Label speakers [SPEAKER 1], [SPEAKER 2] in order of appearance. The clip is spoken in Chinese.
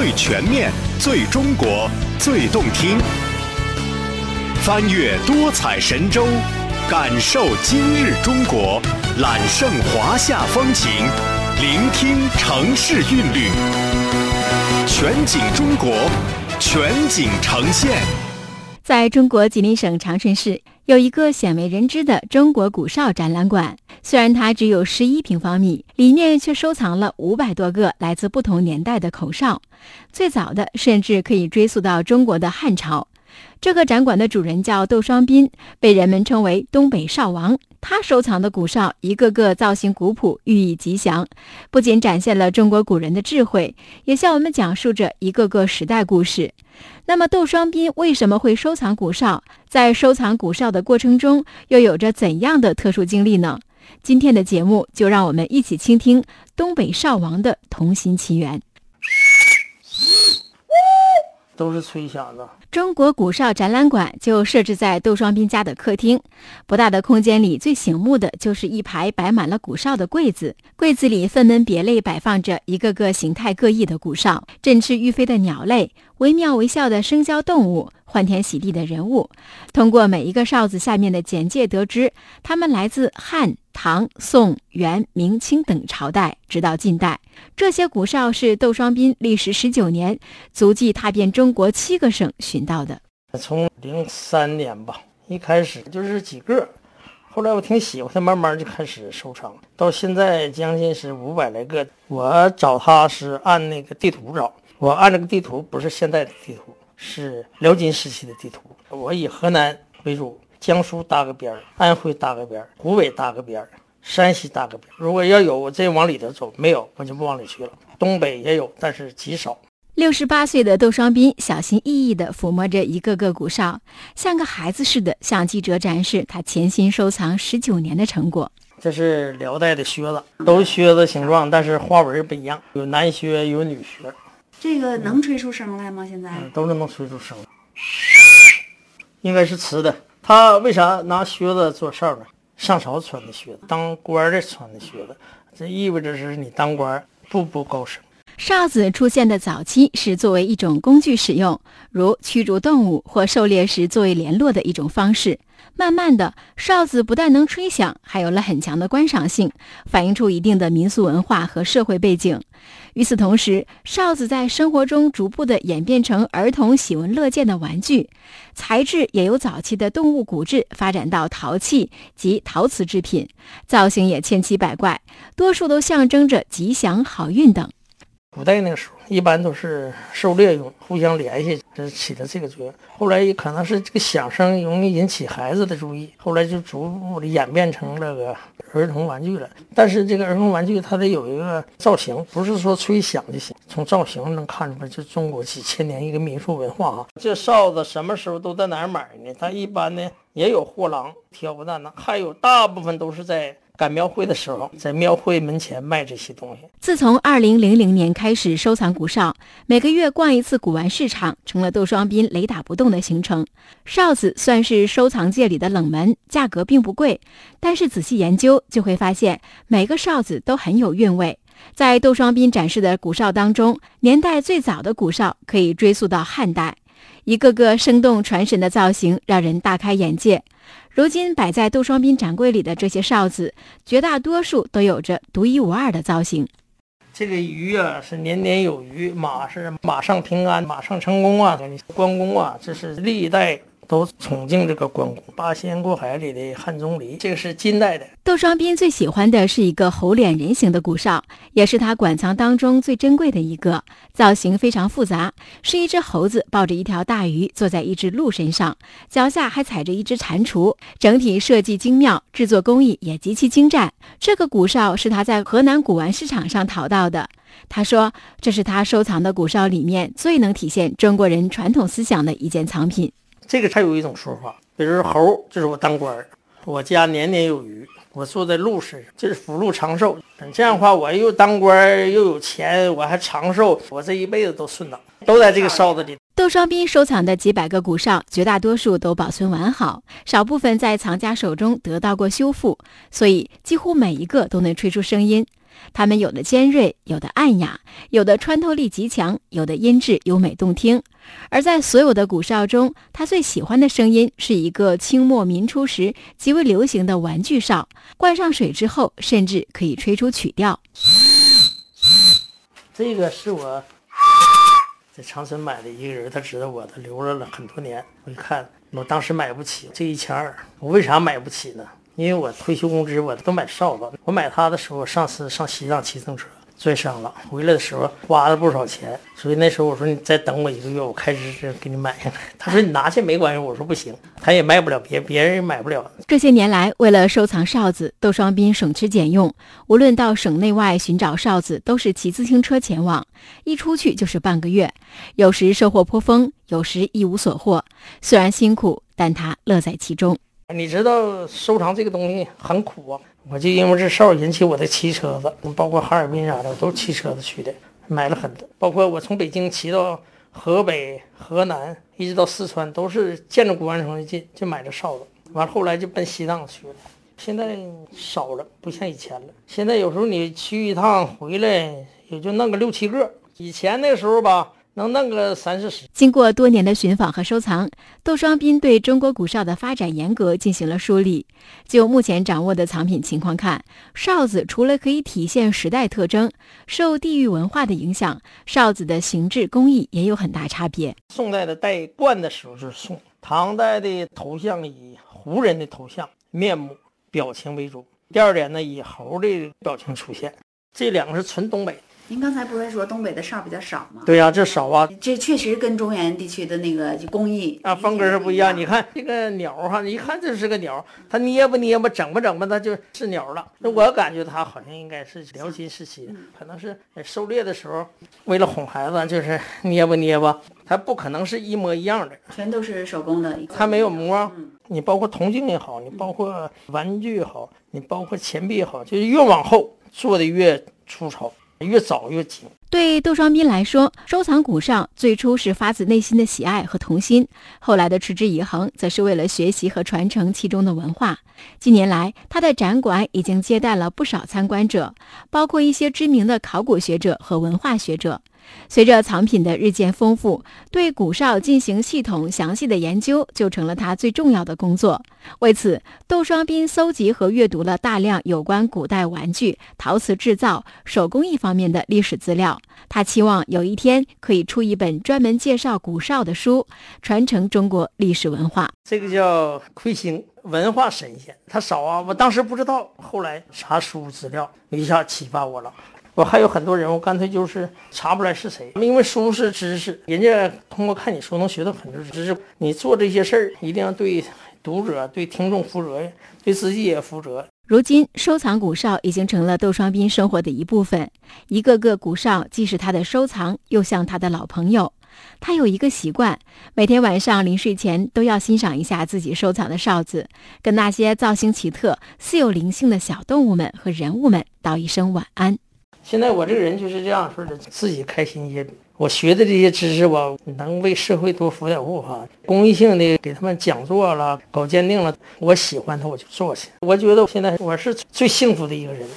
[SPEAKER 1] 最全面、最中国、最动听。翻越多彩神州，感受今日中国，揽胜华夏风情，聆听城市韵律。全景中国，全景呈现。
[SPEAKER 2] 在中国吉林省长春市有一个鲜为人知的中国古哨展览馆，虽然它只有十一平方米，里面却收藏了五百多个来自不同年代的口哨，最早的甚至可以追溯到中国的汉朝。这个展馆的主人叫窦双斌，被人们称为“东北哨王”。他收藏的古哨一个个造型古朴，寓意吉祥，不仅展现了中国古人的智慧，也向我们讲述着一个个时代故事。那么，窦双斌为什么会收藏古哨？在收藏古哨的过程中，又有着怎样的特殊经历呢？今天的节目就让我们一起倾听东北哨王的童心奇缘。
[SPEAKER 3] 都是吹响的。
[SPEAKER 2] 中国古哨展览馆就设置在窦双斌家的客厅，不大的空间里，最醒目的就是一排摆满了古哨的柜子，柜子里分门别类摆放着一个个形态各异的古哨，振翅欲飞的鸟类，惟妙惟肖的生肖动物。欢天喜地的人物，通过每一个哨子下面的简介得知，他们来自汉、唐、宋、元、明清等朝代，直到近代。这些古哨是窦双斌历时十九年，足迹踏遍中国七个省寻到的。
[SPEAKER 3] 从零三年吧，一开始就是几个，后来我挺喜欢，他慢慢就开始收藏，到现在将近是五百来个。我找他是按那个地图找，我按这个地图不是现在的地图。是辽金时期的地图，我以河南为主，江苏搭个边儿，安徽搭个边儿，湖北搭个边儿，山西搭个边儿。如果要有，我再往里头走；没有，我就不往里去了。东北也有，但是极少。
[SPEAKER 2] 六十八岁的窦双斌小心翼翼地抚摸着一个个古哨，像个孩子似的向记者展示他潜心收藏十九年的成果。
[SPEAKER 3] 这是辽代的靴子，都是靴子形状，但是花纹不一样，有男靴，有女靴。
[SPEAKER 4] 这个能吹出声来吗？现在
[SPEAKER 3] 都是能吹出声，应该是瓷的。他为啥拿靴子做哨呢？上朝穿的靴子，当官的穿的靴子，这意味着是你当官步步高升。
[SPEAKER 2] 哨子出现的早期是作为一种工具使用，如驱逐动物或狩猎时作为联络的一种方式。慢慢的，哨子不但能吹响，还有了很强的观赏性，反映出一定的民俗文化和社会背景。与此同时，哨子在生活中逐步的演变成儿童喜闻乐见的玩具，材质也由早期的动物骨质发展到陶器及陶瓷制品，造型也千奇百怪，多数都象征着吉祥、好运等。
[SPEAKER 3] 古代那个时候，一般都是狩猎用，互相联系，这起的这个作用。后来也可能是这个响声容易引起孩子的注意，后来就逐步的演变成这个儿童玩具了。但是这个儿童玩具它得有一个造型，不是说吹响就行。从造型能看出来，这中国几千年一个民俗文化啊。这哨子什么时候都在哪儿买呢？它一般呢也有货郎挑担当，还有大部分都是在。赶庙会的时候，在庙会门前卖这些东西。
[SPEAKER 2] 自从二零零零年开始收藏古哨，每个月逛一次古玩市场，成了窦双斌雷打不动的行程。哨子算是收藏界里的冷门，价格并不贵，但是仔细研究就会发现，每个哨子都很有韵味。在窦双斌展示的古哨当中，年代最早的古哨可以追溯到汉代，一个个生动传神的造型让人大开眼界。如今摆在杜双斌展柜里的这些哨子，绝大多数都有着独一无二的造型。
[SPEAKER 3] 这个鱼啊，是年年有余；马是马上平安，马上成功啊！关公啊，这是历代。都崇敬这个关公，八仙过海里的汉钟离，这个是金代的。
[SPEAKER 2] 窦双斌最喜欢的是一个猴脸人形的古哨，也是他馆藏当中最珍贵的一个。造型非常复杂，是一只猴子抱着一条大鱼，坐在一只鹿身上，脚下还踩着一只蟾蜍。整体设计精妙，制作工艺也极其精湛。这个古哨是他在河南古玩市场上淘到的。他说，这是他收藏的古哨里面最能体现中国人传统思想的一件藏品。
[SPEAKER 3] 这个才有一种说法，比如猴，就是我当官儿，我家年年有余，我坐在鹿身上，这是福禄长寿。这样的话，我又当官又有钱，我还长寿，我这一辈子都顺当，都在这个哨子里。
[SPEAKER 2] 窦双斌收藏的几百个古哨，绝大多数都保存完好，少部分在藏家手中得到过修复，所以几乎每一个都能吹出声音。它们有的尖锐，有的暗哑，有的穿透力极强，有的音质优美动听。而在所有的鼓哨中，他最喜欢的声音是一个清末民初时极为流行的玩具哨，灌上水之后，甚至可以吹出曲调。
[SPEAKER 3] 这个是我在长春买的一个人，他知道我，他留着了很多年。我一看，我当时买不起这一千二，我为啥买不起呢？因为我退休工资我都买哨子。我买它的时候，上次上西藏骑自行车摔伤了，回来的时候花了不少钱，所以那时候我说你再等我一个月，我开支给你买下来。他说你拿去没关系，我说不行，他也卖不了，别别人也买不了。
[SPEAKER 2] 这些年来，为了收藏哨子，窦双斌省吃俭用，无论到省内外寻找哨子，都是骑自行车前往，一出去就是半个月，有时收获颇丰，有时一无所获。虽然辛苦，但他乐在其中。
[SPEAKER 3] 你知道收藏这个东西很苦啊！我就因为这哨引起我的骑车子，包括哈尔滨啥的，我都骑车子去的，买了很多。包括我从北京骑到河北、河南，一直到四川，都是见着古玩城就就买这哨子。完了后来就奔西藏去了，现在少了，不像以前了。现在有时候你去一趟回来也就弄个六七个，以前那时候吧。能弄个三四十。
[SPEAKER 2] 经过多年的寻访和收藏，窦双斌对中国古哨的发展严格进行了梳理。就目前掌握的藏品情况看，哨子除了可以体现时代特征，受地域文化的影响，哨子的形制工艺也有很大差别。
[SPEAKER 3] 宋代的戴冠的时候是宋，唐代的头像以胡人的头像、面目、表情为主。第二点呢，以猴的表情出现。这两个是纯东北。
[SPEAKER 4] 您刚才不是说东北的哨比较少吗？
[SPEAKER 3] 对呀，这少啊。
[SPEAKER 4] 这确实跟中原地区的那个工艺
[SPEAKER 3] 啊风格是不一样。你看这个鸟哈，一看就是个鸟，它捏吧捏吧，整吧整吧，它就是鸟了。那我感觉它好像应该是辽金时期，可能是狩猎的时候为了哄孩子，就是捏吧捏吧，它不可能是一模一样的。
[SPEAKER 4] 全都是手工的，
[SPEAKER 3] 它没有模。你包括铜镜也好，你包括玩具也好，你包括钱币也好，就是越往后做的越粗糙。越早越紧。
[SPEAKER 2] 对窦双斌来说，收藏古哨最初是发自内心的喜爱和童心，后来的持之以恒，则是为了学习和传承其中的文化。近年来，他的展馆已经接待了不少参观者，包括一些知名的考古学者和文化学者。随着藏品的日渐丰富，对古哨进行系统详细的研究就成了他最重要的工作。为此，窦双斌搜集和阅读了大量有关古代玩具、陶瓷制造、手工艺方面的历史资料。他期望有一天可以出一本专门介绍古哨的书，传承中国历史文化。
[SPEAKER 3] 这个叫魁星文化神仙，他少啊，我当时不知道，后来查书资料，一下启发我了。我还有很多人，我干脆就是查不出来是谁，因为书是知识，人家通过看你书能学到很多知识。你做这些事儿，一定要对读者、对听众负责任，对自己也负责。
[SPEAKER 2] 如今，收藏古哨已经成了窦双斌生活的一部分，一个个古哨既是他的收藏，又像他的老朋友。他有一个习惯，每天晚上临睡前都要欣赏一下自己收藏的哨子，跟那些造型奇特、似有灵性的小动物们和人物们道一声晚安。
[SPEAKER 3] 现在我这个人就是这样式的，自己开心一些。我学的这些知识吧，能为社会多服点务哈。公益性的给他们讲座了，搞鉴定了，我喜欢他我就做去。我觉得我现在我是最幸福的一个人。